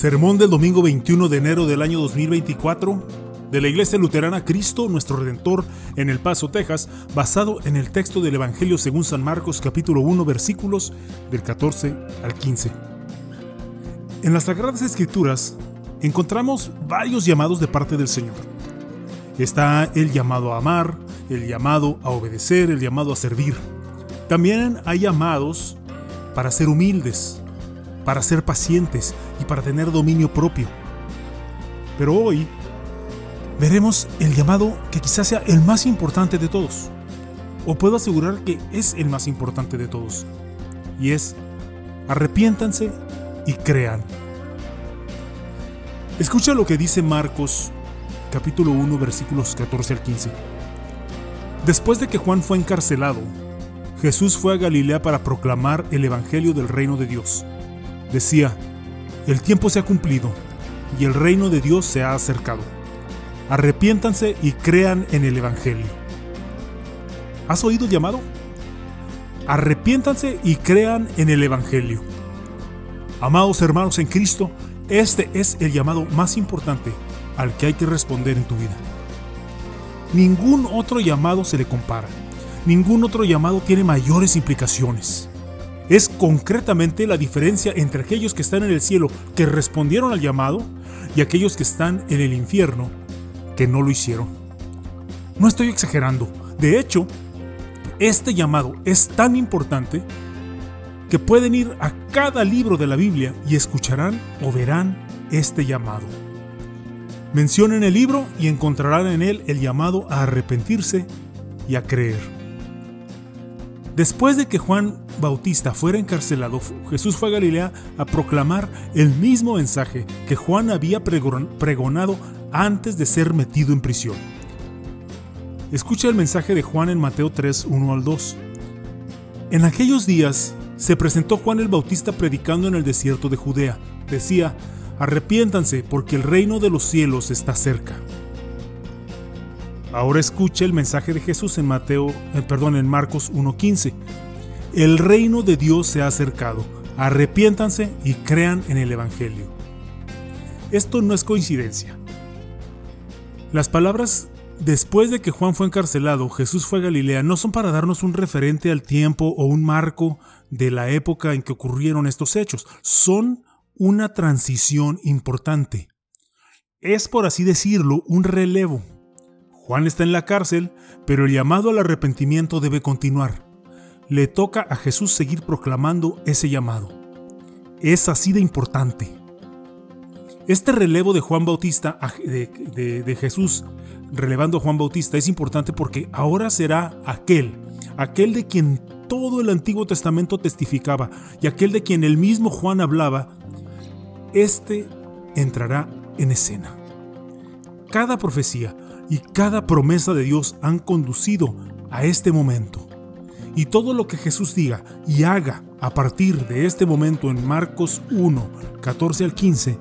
Sermón del domingo 21 de enero del año 2024 de la Iglesia Luterana Cristo, nuestro Redentor, en El Paso, Texas, basado en el texto del Evangelio según San Marcos capítulo 1 versículos del 14 al 15. En las Sagradas Escrituras encontramos varios llamados de parte del Señor. Está el llamado a amar, el llamado a obedecer, el llamado a servir. También hay llamados para ser humildes, para ser pacientes y para tener dominio propio. Pero hoy veremos el llamado que quizás sea el más importante de todos. O puedo asegurar que es el más importante de todos. Y es, arrepiéntanse y crean. Escucha lo que dice Marcos capítulo 1 versículos 14 al 15. Después de que Juan fue encarcelado, Jesús fue a Galilea para proclamar el Evangelio del reino de Dios. Decía, el tiempo se ha cumplido y el reino de Dios se ha acercado. Arrepiéntanse y crean en el Evangelio. ¿Has oído el llamado? Arrepiéntanse y crean en el Evangelio. Amados hermanos en Cristo, este es el llamado más importante al que hay que responder en tu vida. Ningún otro llamado se le compara. Ningún otro llamado tiene mayores implicaciones. Es concretamente la diferencia entre aquellos que están en el cielo que respondieron al llamado y aquellos que están en el infierno que no lo hicieron. No estoy exagerando. De hecho, este llamado es tan importante que pueden ir a cada libro de la Biblia y escucharán o verán este llamado. Mencionen el libro y encontrarán en él el llamado a arrepentirse y a creer. Después de que Juan Bautista fuera encarcelado, Jesús fue a Galilea a proclamar el mismo mensaje que Juan había pregonado antes de ser metido en prisión. Escucha el mensaje de Juan en Mateo 3, 1 al 2. En aquellos días se presentó Juan el Bautista predicando en el desierto de Judea. Decía, arrepiéntanse porque el reino de los cielos está cerca. Ahora escuche el mensaje de Jesús en Mateo, eh, perdón, en Marcos 1:15. El reino de Dios se ha acercado. Arrepiéntanse y crean en el evangelio. Esto no es coincidencia. Las palabras después de que Juan fue encarcelado, Jesús fue a Galilea, no son para darnos un referente al tiempo o un marco de la época en que ocurrieron estos hechos, son una transición importante. Es, por así decirlo, un relevo. Juan está en la cárcel, pero el llamado al arrepentimiento debe continuar. Le toca a Jesús seguir proclamando ese llamado. Es así de importante. Este relevo de Juan Bautista, de, Jesús relevando a Juan Bautista, es importante porque ahora será aquel, aquel de quien todo el Antiguo Testamento testificaba y aquel de quien el mismo Juan hablaba, este entrará en escena. Cada profecía, y cada promesa de Dios han conducido a este momento. Y todo lo que Jesús diga y haga a partir de este momento en Marcos 1, 14 al 15,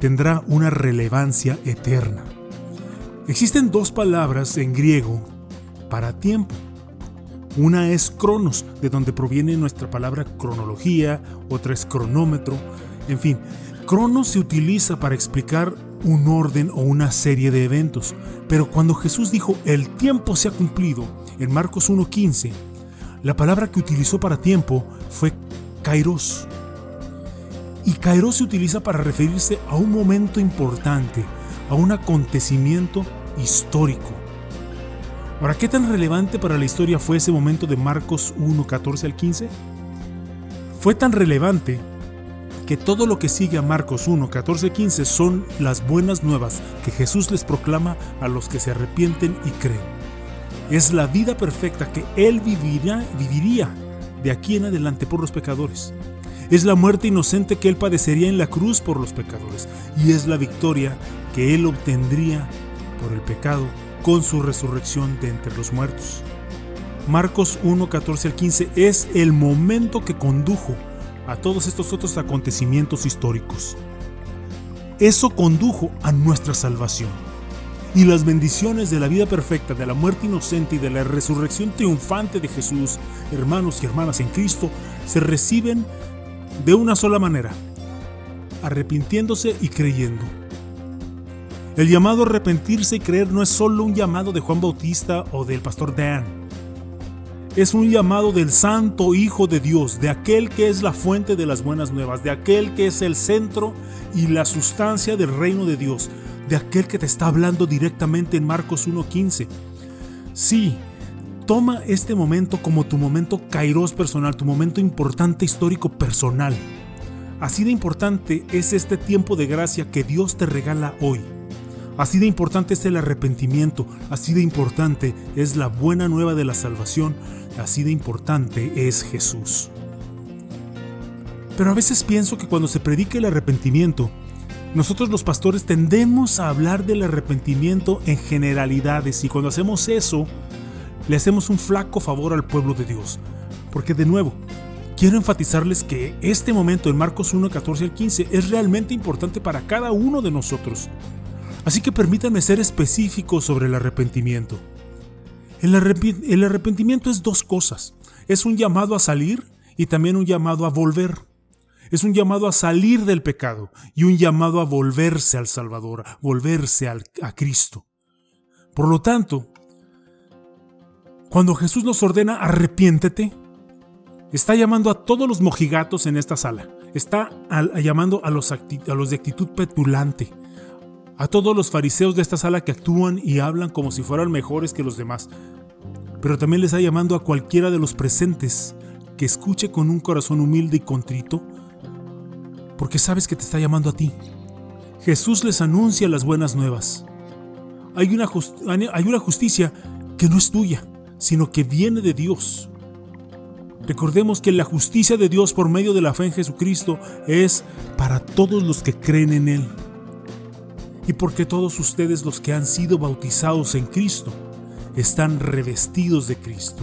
tendrá una relevancia eterna. Existen dos palabras en griego para tiempo. Una es cronos, de donde proviene nuestra palabra cronología, otra es cronómetro, en fin, cronos se utiliza para explicar un orden o una serie de eventos. Pero cuando Jesús dijo el tiempo se ha cumplido en Marcos 1.15, la palabra que utilizó para tiempo fue kairos. Y kairos se utiliza para referirse a un momento importante, a un acontecimiento histórico. Ahora, ¿qué tan relevante para la historia fue ese momento de Marcos 1, 14 al 15? Fue tan relevante que todo lo que sigue a Marcos 1, 14, 15 son las buenas nuevas que Jesús les proclama a los que se arrepienten y creen. Es la vida perfecta que Él viviría de aquí en adelante por los pecadores. Es la muerte inocente que Él padecería en la cruz por los pecadores. Y es la victoria que Él obtendría por el pecado con su resurrección de entre los muertos. Marcos 1, 14 al 15 es el momento que condujo a todos estos otros acontecimientos históricos. Eso condujo a nuestra salvación. Y las bendiciones de la vida perfecta, de la muerte inocente y de la resurrección triunfante de Jesús, hermanos y hermanas en Cristo, se reciben de una sola manera, arrepintiéndose y creyendo. El llamado a arrepentirse y creer no es solo un llamado de Juan Bautista o del pastor Dan. Es un llamado del Santo Hijo de Dios, de aquel que es la fuente de las buenas nuevas, de aquel que es el centro y la sustancia del reino de Dios, de aquel que te está hablando directamente en Marcos 1.15. Sí, toma este momento como tu momento kairos personal, tu momento importante histórico personal. Así de importante es este tiempo de gracia que Dios te regala hoy. Así de importante es el arrepentimiento, así de importante es la buena nueva de la salvación, así de importante es Jesús. Pero a veces pienso que cuando se predica el arrepentimiento, nosotros los pastores tendemos a hablar del arrepentimiento en generalidades y cuando hacemos eso, le hacemos un flaco favor al pueblo de Dios. Porque de nuevo, quiero enfatizarles que este momento en Marcos 1, 14 al 15 es realmente importante para cada uno de nosotros. Así que permítanme ser específico sobre el arrepentimiento. El, arrepentimiento es dos cosas. Es un llamado a salir y también un llamado a volver. Es un llamado a salir del pecado y un llamado a volverse al Salvador, volverse a Cristo. Por lo tanto, cuando Jesús nos ordena arrepiéntete, está llamando a todos los mojigatos en esta sala. Está llamando a los de actitud petulante, a todos los fariseos de esta sala que actúan y hablan como si fueran mejores que los demás. Pero también les está llamando a cualquiera de los presentes que escuche con un corazón humilde y contrito, porque sabes que te está llamando a ti. Jesús les anuncia las buenas nuevas. Hay una, hay una justicia que no es tuya, sino que viene de Dios. Recordemos que la justicia de Dios por medio de la fe en Jesucristo es para todos los que creen en Él y porque todos ustedes los que han sido bautizados en Cristo están revestidos de Cristo.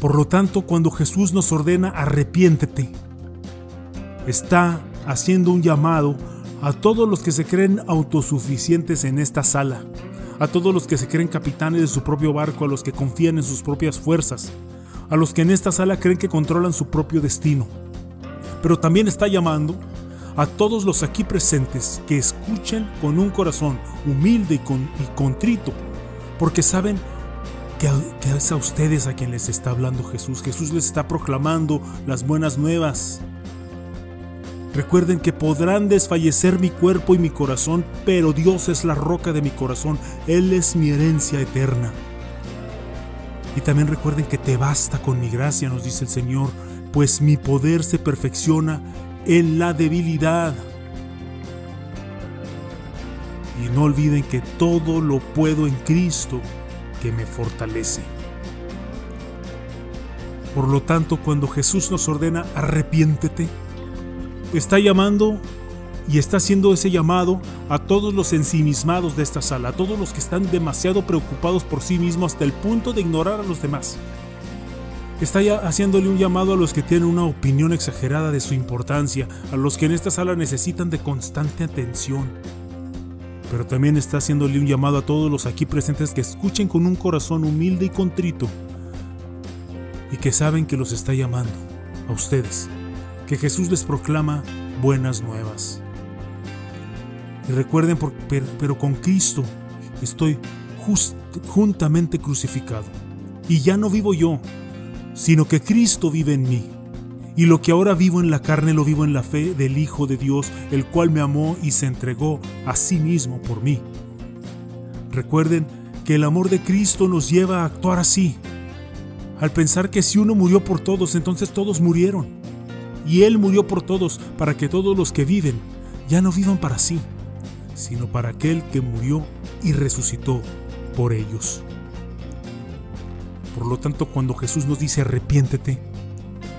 Por lo tanto, cuando Jesús nos ordena arrepiéntete, está haciendo un llamado a todos los que se creen autosuficientes en esta sala, a todos los que se creen capitanes de su propio barco, a los que confían en sus propias fuerzas, a los que en esta sala creen que controlan su propio destino. Pero también está llamando a todos los aquí presentes que escuchen con un corazón humilde y, contrito, porque saben que, que es a ustedes a quien les está hablando Jesús. Jesús les está proclamando las buenas nuevas. Recuerden que podrán desfallecer mi cuerpo y mi corazón, pero Dios es la roca de mi corazón. Él es mi herencia eterna. Y también recuerden que te basta con mi gracia, nos dice el Señor, pues mi poder se perfecciona en la debilidad. Y no olviden que todo lo puedo en Cristo que me fortalece. Por lo tanto, cuando Jesús nos ordena arrepiéntete, está llamando y está haciendo ese llamado a todos los ensimismados de esta sala, a todos los que están demasiado preocupados por sí mismos hasta el punto de ignorar a los demás. Está ya haciéndole un llamado a los que tienen una opinión exagerada de su importancia, a los que en esta sala necesitan de constante atención. Pero también está haciéndole un llamado a todos los aquí presentes que escuchen con un corazón humilde y contrito y que saben que los está llamando, a ustedes, que Jesús les proclama buenas nuevas. Y recuerden, pero con Cristo estoy juntamente crucificado. Y ya no vivo yo, sino que Cristo vive en mí. Y lo que ahora vivo en la carne lo vivo en la fe del Hijo de Dios, el cual me amó y se entregó a sí mismo por mí. Recuerden que el amor de Cristo nos lleva a actuar así, al pensar que si uno murió por todos, entonces todos murieron. Y Él murió por todos, para que todos los que viven ya no vivan para sí, sino para aquel que murió y resucitó por ellos. Por lo tanto, cuando Jesús nos dice arrepiéntete,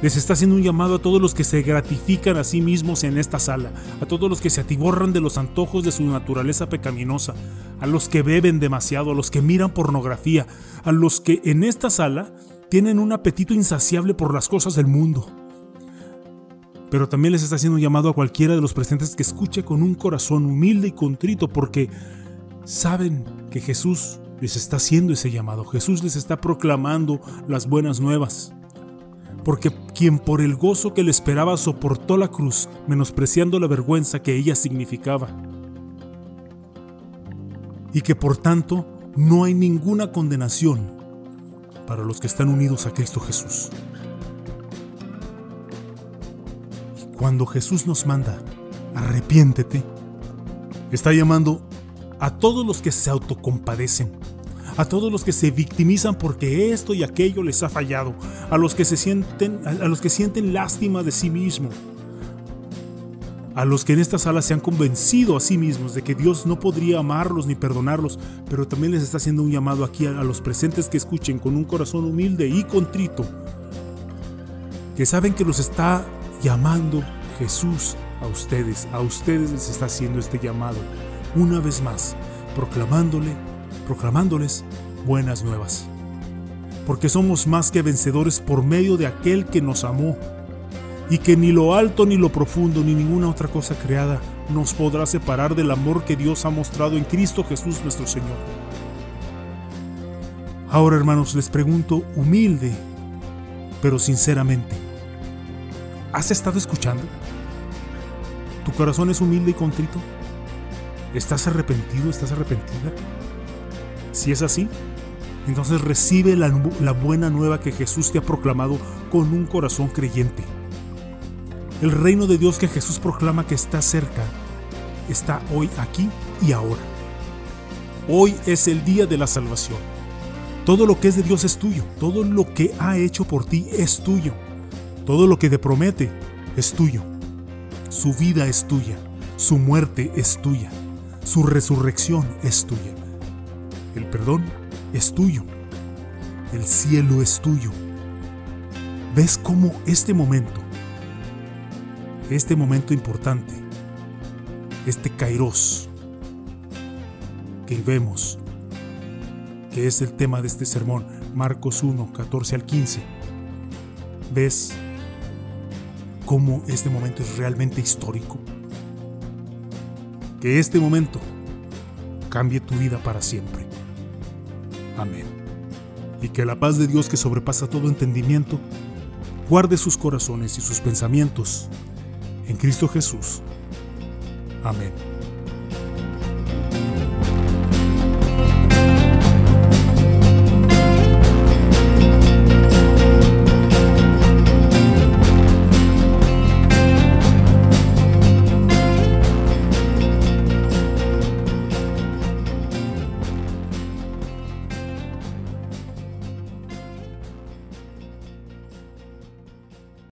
les está haciendo un llamado a todos los que se gratifican a sí mismos en esta sala, a todos los que se atiborran de los antojos de su naturaleza pecaminosa, a los que beben demasiado, a los que miran pornografía, a los que en esta sala tienen un apetito insaciable por las cosas del mundo. Pero también les está haciendo un llamado a cualquiera de los presentes que escuche con un corazón humilde y contrito porque saben que Jesús les está haciendo ese llamado. Jesús les está proclamando las buenas nuevas. Porque quien por el gozo que le esperaba soportó la cruz, menospreciando la vergüenza que ella significaba. Y que por tanto no hay ninguna condenación para los que están unidos a Cristo Jesús. Y cuando Jesús nos manda, arrepiéntete, está llamando a todos los que se autocompadecen, a todos los que se victimizan porque esto y aquello les ha fallado, a los que se sienten, a los que sienten lástima de sí mismos, a los que en esta sala se han convencido a sí mismos de que Dios no podría amarlos ni perdonarlos, pero también les está haciendo un llamado aquí a los presentes que escuchen con un corazón humilde y contrito, que saben que los está llamando Jesús a ustedes, a ustedes les está haciendo este llamado, una vez más, proclamándole proclamándoles buenas nuevas. Porque somos más que vencedores por medio de aquel que nos amó, y que ni lo alto ni lo profundo ni ninguna otra cosa creada nos podrá separar del amor que Dios ha mostrado en Cristo Jesús nuestro Señor. Ahora hermanos les pregunto humilde, pero sinceramente, ¿has estado escuchando? ¿Tu corazón es humilde y contrito? ¿Estás arrepentido? ¿Estás arrepentida? Si es así, entonces recibe la, buena nueva que Jesús te ha proclamado con un corazón creyente. El reino de Dios que Jesús proclama que está cerca está hoy aquí y ahora. Hoy es el día de la salvación. Todo lo que es de Dios es tuyo. Todo lo que ha hecho por ti es tuyo. Todo lo que te promete es tuyo. Su vida es tuya. Su muerte es tuya. Su resurrección es tuya. El perdón es tuyo. El cielo es tuyo. ¿Ves cómo este momento, este momento importante, este kairos que vemos, que es el tema de este sermón, Marcos 1, 14 al 15, ves cómo este momento es realmente histórico? Que este momento cambie tu vida para siempre. Amén. Y que la paz de Dios que sobrepasa todo entendimiento, guarde sus corazones y sus pensamientos en Cristo Jesús. Amén.